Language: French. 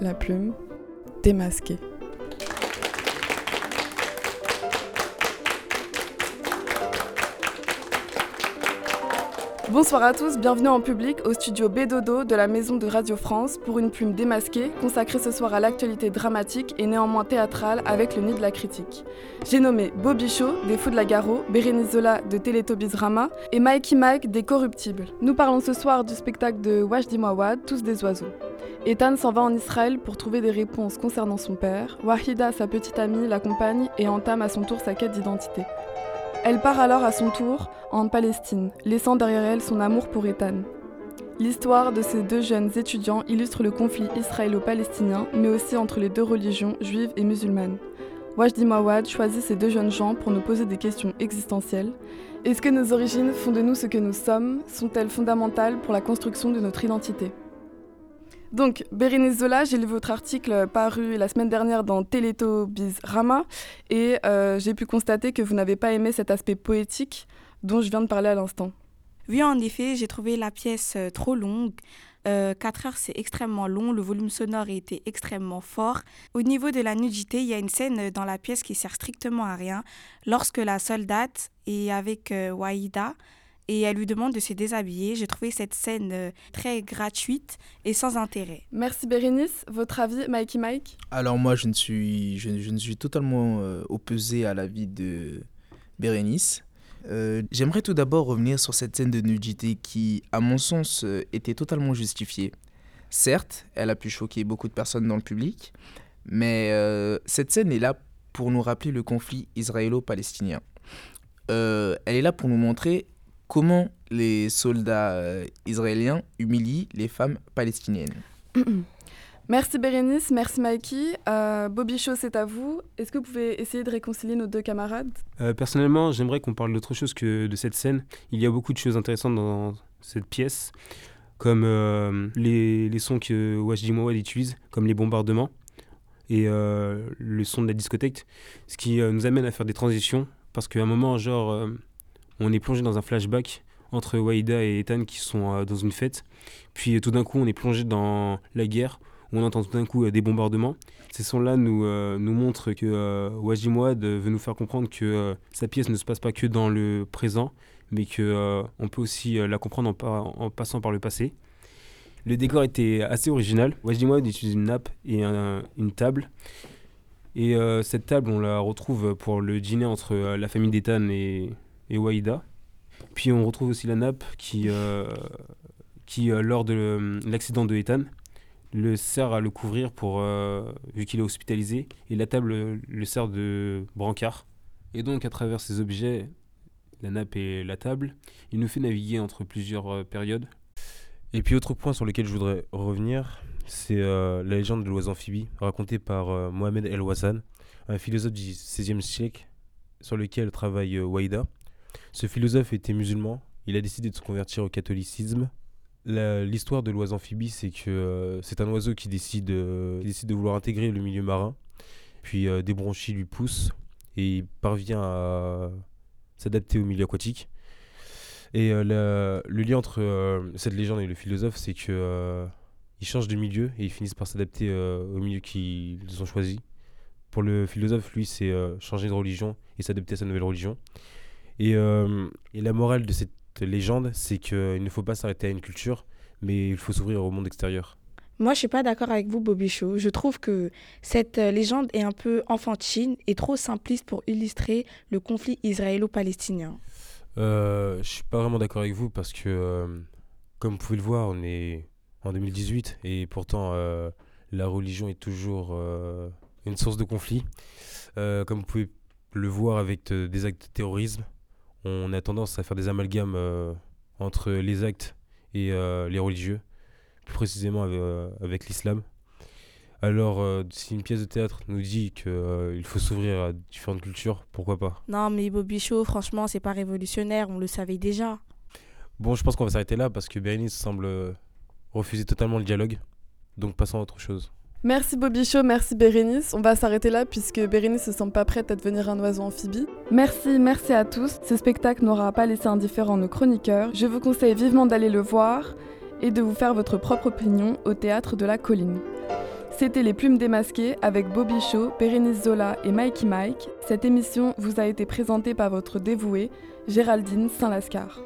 la plume démasquée. Bonsoir à tous, bienvenue en public au studio Bédodo de la Maison de Radio France pour une plume démasquée consacrée ce soir à l'actualité dramatique et néanmoins théâtrale avec le nid de la critique. J'ai nommé Bobby des Fous de la Garo, Bérénice Zola de Télétobies Rama et Mikey Mike des Corruptibles. Nous parlons ce soir du spectacle de Wajdi Mawad, Tous des oiseaux. Ethan s'en va en Israël pour trouver des réponses concernant son père. Wahida, sa petite amie, l'accompagne et entame à son tour sa quête d'identité. Elle part alors à son tour en Palestine, laissant derrière elle son amour pour Ethan. L'histoire de ces deux jeunes étudiants illustre le conflit israélo-palestinien, mais aussi entre les deux religions, juives et musulmanes. Wajdi Mawad choisit ces deux jeunes gens pour nous poser des questions existentielles. Est-ce que nos origines font de nous ce que nous sommes? Sont-elles fondamentales pour la construction de notre identité? Donc, Bérénice Zola, j'ai lu votre article paru la semaine dernière dans Téléto Biz Rama et euh, j'ai pu constater que vous n'avez pas aimé cet aspect poétique dont je viens de parler à l'instant. Oui, en effet, j'ai trouvé la pièce euh, trop longue. Euh, 4 heures, c'est extrêmement long. Le volume sonore était extrêmement fort. Au niveau de la nudité, il y a une scène dans la pièce qui sert strictement à rien. Lorsque la soldate est avec euh, Waïda, et elle lui demande de se déshabiller. J'ai trouvé cette scène euh, très gratuite et sans intérêt. Merci Bérénice. Votre avis, Mikey Mike? Alors moi, je ne suis, je, je ne suis totalement euh, opposé à l'avis de Bérénice. Euh, J'aimerais tout d'abord revenir sur cette scène de nudité qui, à mon sens, euh, était totalement justifiée. Certes, elle a pu choquer beaucoup de personnes dans le public, mais euh, cette scène est là pour nous rappeler le conflit israélo-palestinien. Euh, elle est là pour nous montrer comment les soldats euh, israéliens humilient les femmes palestiniennes. Merci Bérénice, merci Mikey. Euh, Bobby Shaw, c'est à vous. Est-ce que vous pouvez essayer de réconcilier nos deux camarades? Euh, personnellement, j'aimerais qu'on parle d'autre chose que de cette scène. Il y a beaucoup de choses intéressantes dans cette pièce, comme euh, les, les sons que Wajdi Mawad utilise, comme les bombardements et euh, le son de la discothèque, ce qui euh, nous amène à faire des transitions, parce qu'à un moment, genre, euh, on est plongé dans un flashback entre Waïda et Ethan qui sont euh, dans une fête, puis euh, tout d'un coup, on est plongé dans la guerre, on entend tout d'un coup euh, des bombardements. Ces sons-là nous, montrent que Wajdi Mouad euh, veut nous faire comprendre que sa pièce ne se passe pas que dans le présent, mais que on peut aussi la comprendre en, passant par le passé. Le décor était assez original. Wajdi Mouad utilise une nappe et un- une table. Et cette table, on la retrouve pour le dîner entre la famille d'Ethan et, et Waïda. Puis on retrouve aussi la nappe qui, euh, qui euh, lors de euh, l'accident de Ethan, le sert à le couvrir pour, vu qu'il est hospitalisé, et la table le sert de brancard. Et donc à travers ces objets, la nappe et la table, il nous fait naviguer entre plusieurs périodes. Et puis autre point sur lequel je voudrais revenir, c'est la légende de l'oiseau amphibie, racontée par Mohamed El Wassan, un philosophe du XVIe siècle sur lequel travaille Waïda. Ce philosophe était musulman, il a décidé de se convertir au catholicisme. L'histoire de l'oiseau amphibie, c'est que euh, c'est un oiseau qui décide, euh, qui décide de vouloir intégrer le milieu marin, puis euh, des bronchies lui poussent et il parvient à s'adapter au milieu aquatique. Et le lien entre cette légende et le philosophe, c'est que ils changent de milieu et ils finissent par s'adapter au milieu qu'ils ont choisi. Pour le philosophe, lui, c'est changer de religion et s'adapter à sa nouvelle religion. Et, euh, et la morale de cette légende, c'est qu'il ne faut pas s'arrêter à une culture, mais il faut s'ouvrir au monde extérieur. Moi, je suis pas d'accord avec vous, Shaw. Je trouve que cette euh, légende est un peu enfantine et trop simpliste pour illustrer le conflit israélo-palestinien. Euh, je suis pas vraiment d'accord avec vous parce que, euh, comme vous pouvez le voir, on est en 2018 et pourtant euh, la religion est toujours une source de conflit. Comme vous pouvez le voir avec des actes de terrorisme, on a tendance à faire des amalgames euh, entre les actes et euh, les religieux, plus précisément avec, euh, avec l'islam. Alors, si une pièce de théâtre nous dit qu'il faut s'ouvrir à différentes cultures, pourquoi pas? Non, mais Bobby Shaw, franchement, c'est pas révolutionnaire, on le savait déjà. Bon, je pense qu'on va s'arrêter là parce que Bérénice semble refuser totalement le dialogue. Donc passons à autre chose. Merci Shaw, merci Bérénice. On va s'arrêter là puisque Bérénice ne semble pas prête à devenir un oiseau amphibie. Merci, merci à tous. Ce spectacle n'aura pas laissé indifférents nos chroniqueurs. Je vous conseille vivement d'aller le voir et de vous faire votre propre opinion au théâtre de la colline. C'était Les Plumes démasquées avec Bobby Bérénice Zola et Mikey Mike. Cette émission vous a été présentée par votre dévouée, Géraldine Saint-Lascar.